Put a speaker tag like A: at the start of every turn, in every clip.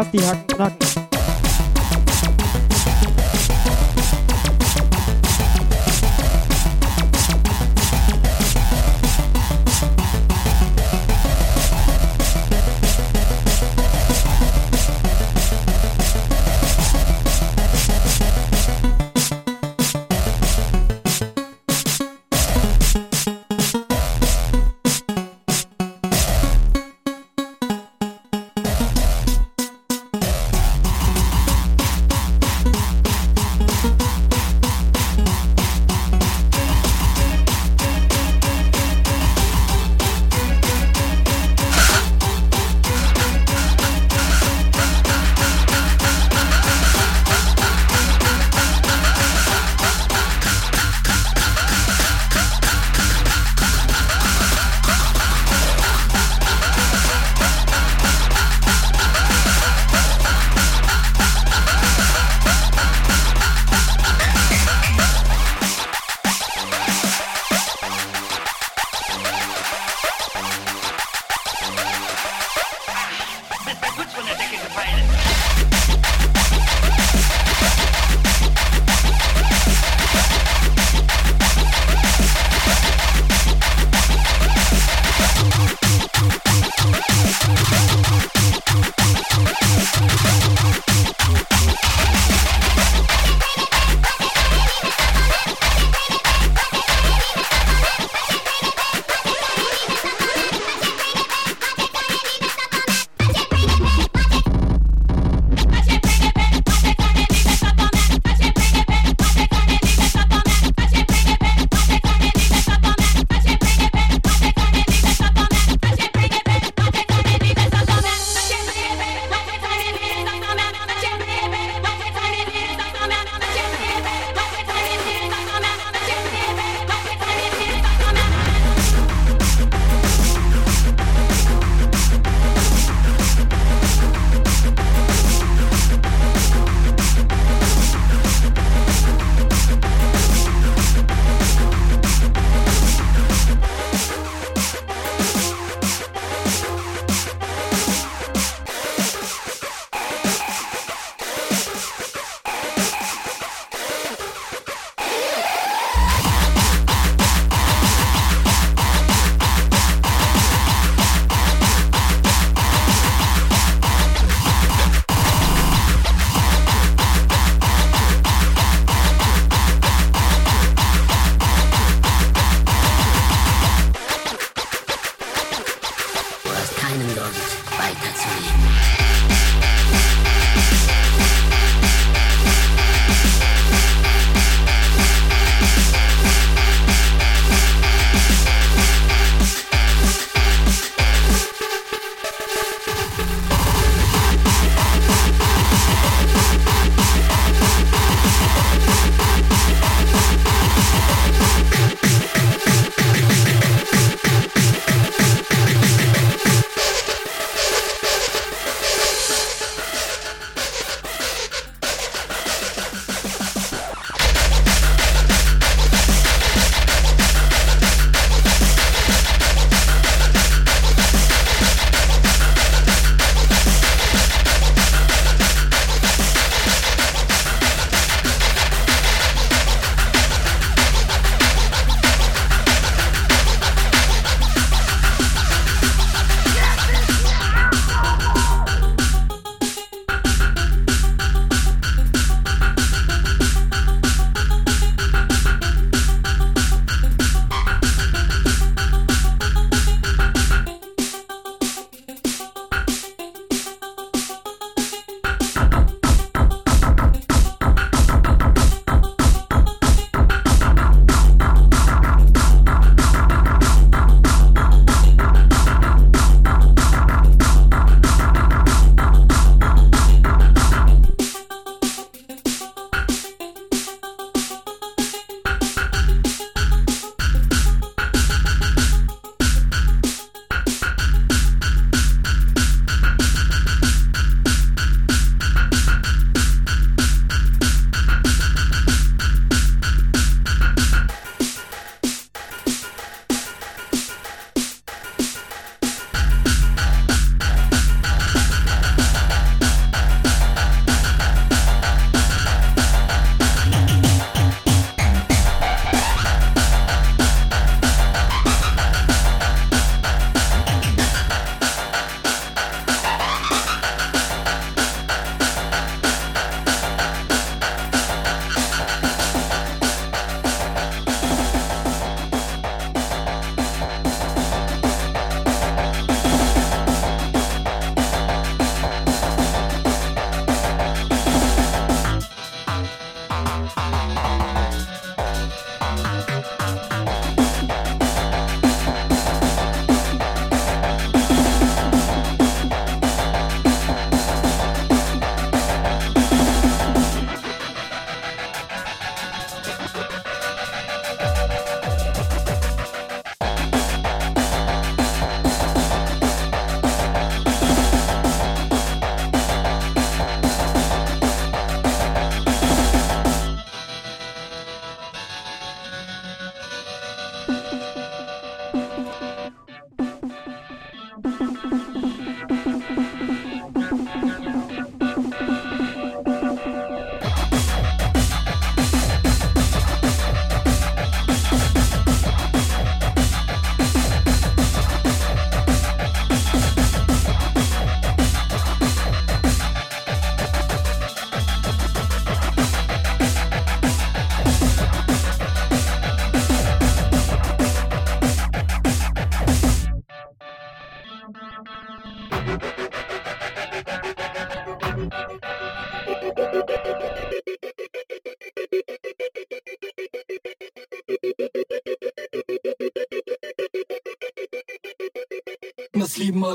A: ラッピーハック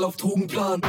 B: auf Drogenplan.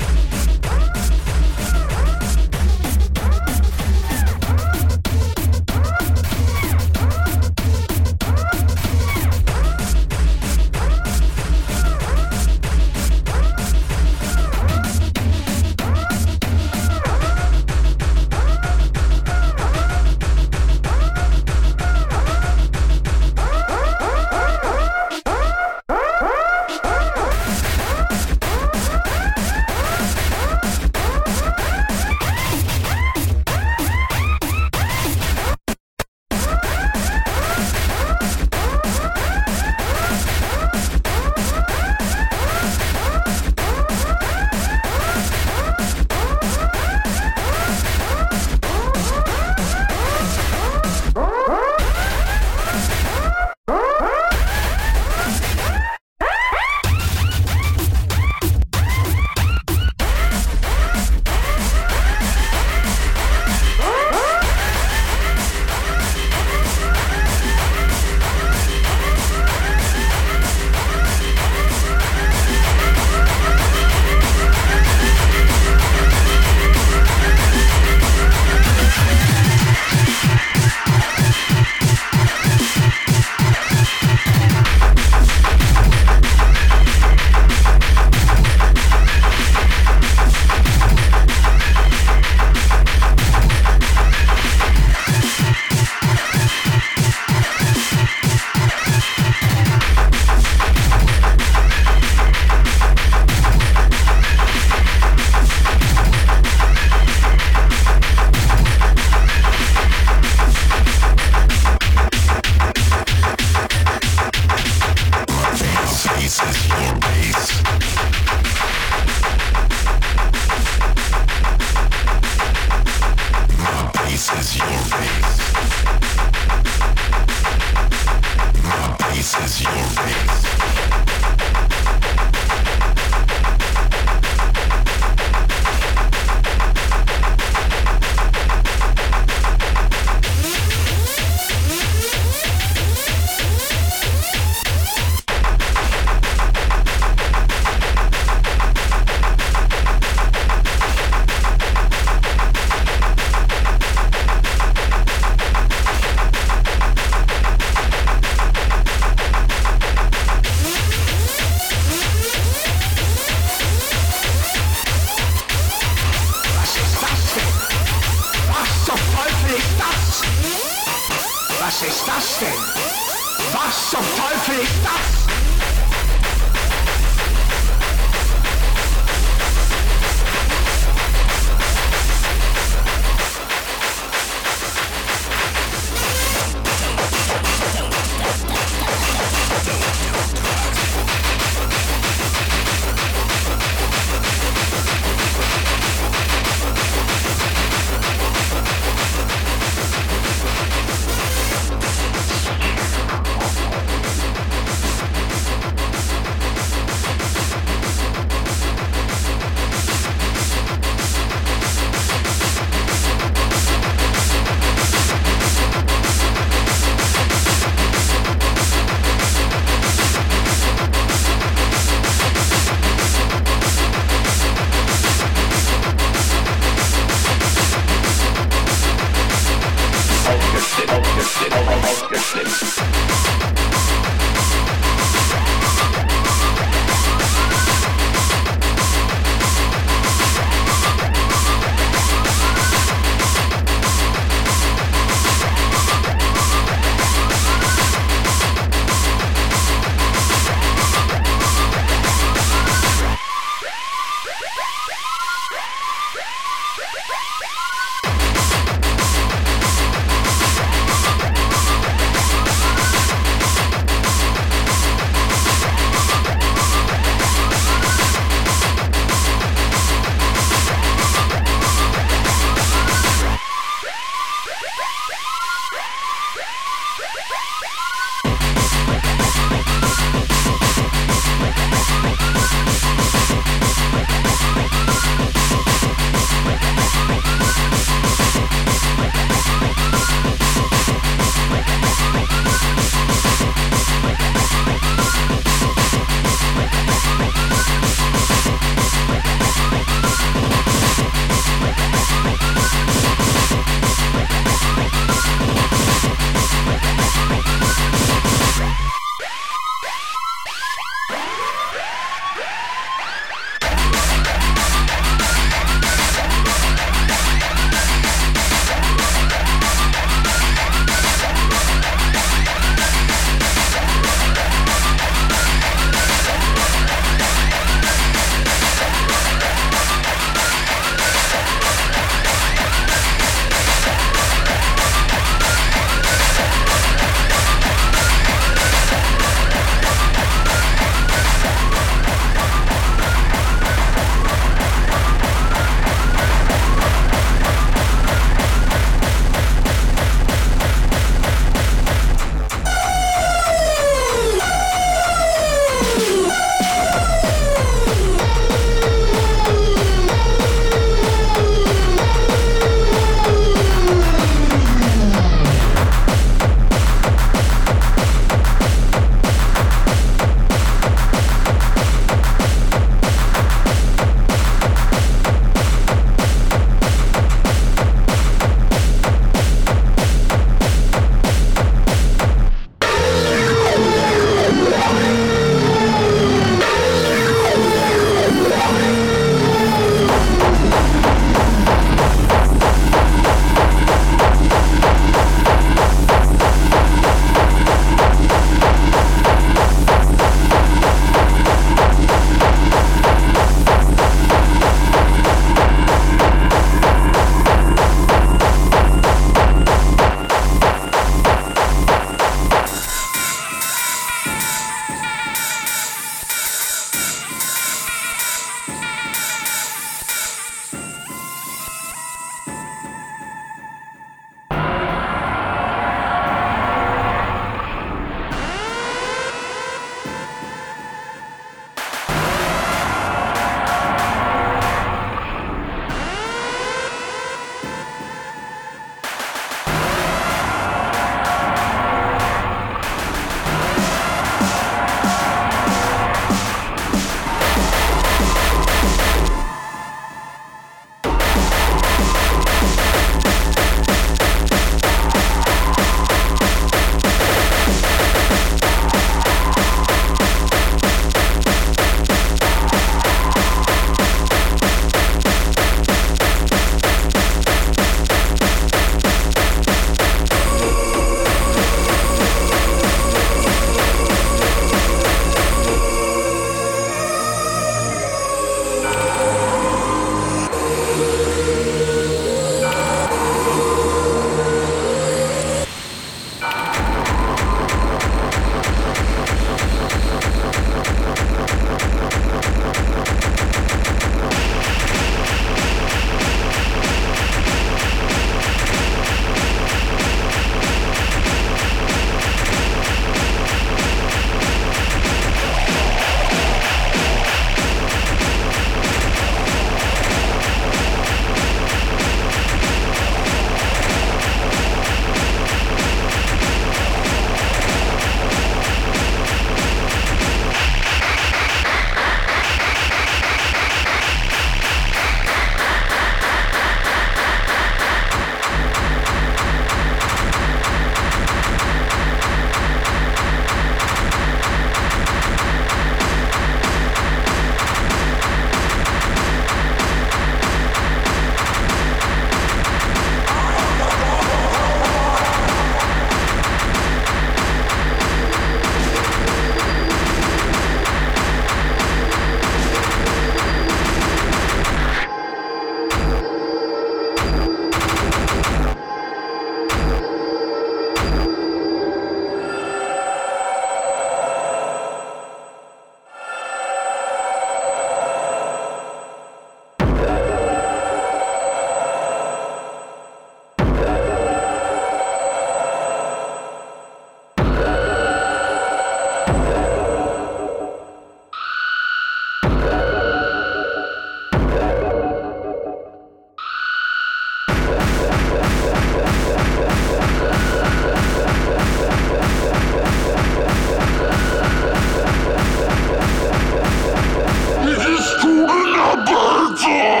B: Jim!